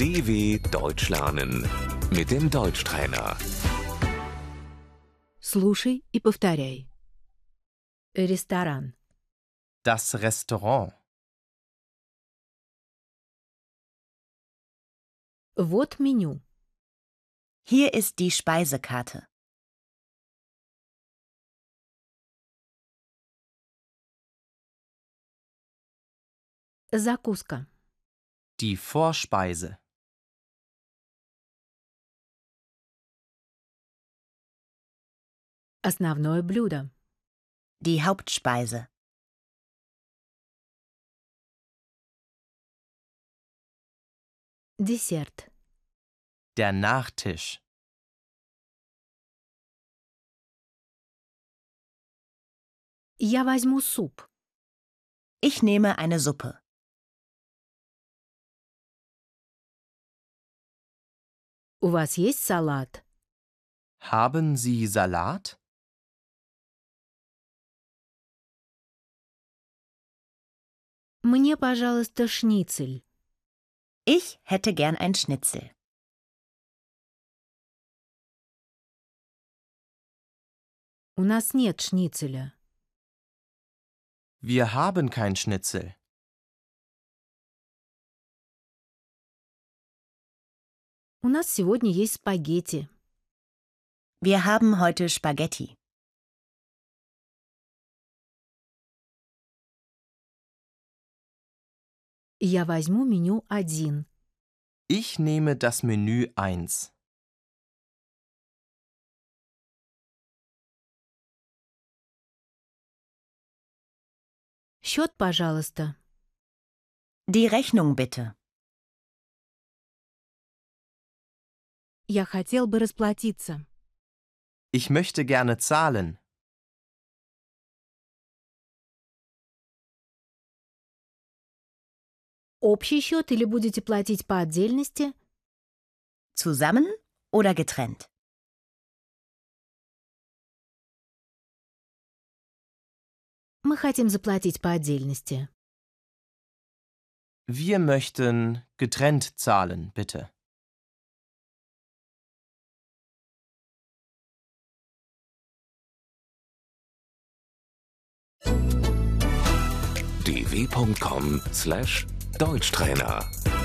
DW Deutsch lernen mit dem Deutschtrainer. Слушай и повторяй. Ресторан. Das Restaurant. Вот меню. Hier ist die Speisekarte. Закуска. Die Vorspeise. Основное блюдо. Die Hauptspeise. Десерт. Der Nachtisch. Я возьму суп. Ich nehme eine Suppe. У вас есть салат? Haben Sie Salat? Мне, пожалуйста, шницель. Ich hätte gern ein Schnitzel. У нас нет шницеля. Wir haben kein Schnitzel. У нас сегодня есть спагетти. Wir haben heute Spaghetti. Я возьму меню один. Ich nehme das Menü 1. Счет, пожалуйста. Die Rechnung bitte. Я хотел бы расплатиться. Ich möchte gerne zahlen. Общий счет или будете платить по отдельности? Zusammen oder getrennt? Мы хотим заплатить по отдельности. Wir möchten getrennt zahlen, bitte. dw.com/deutschtrainer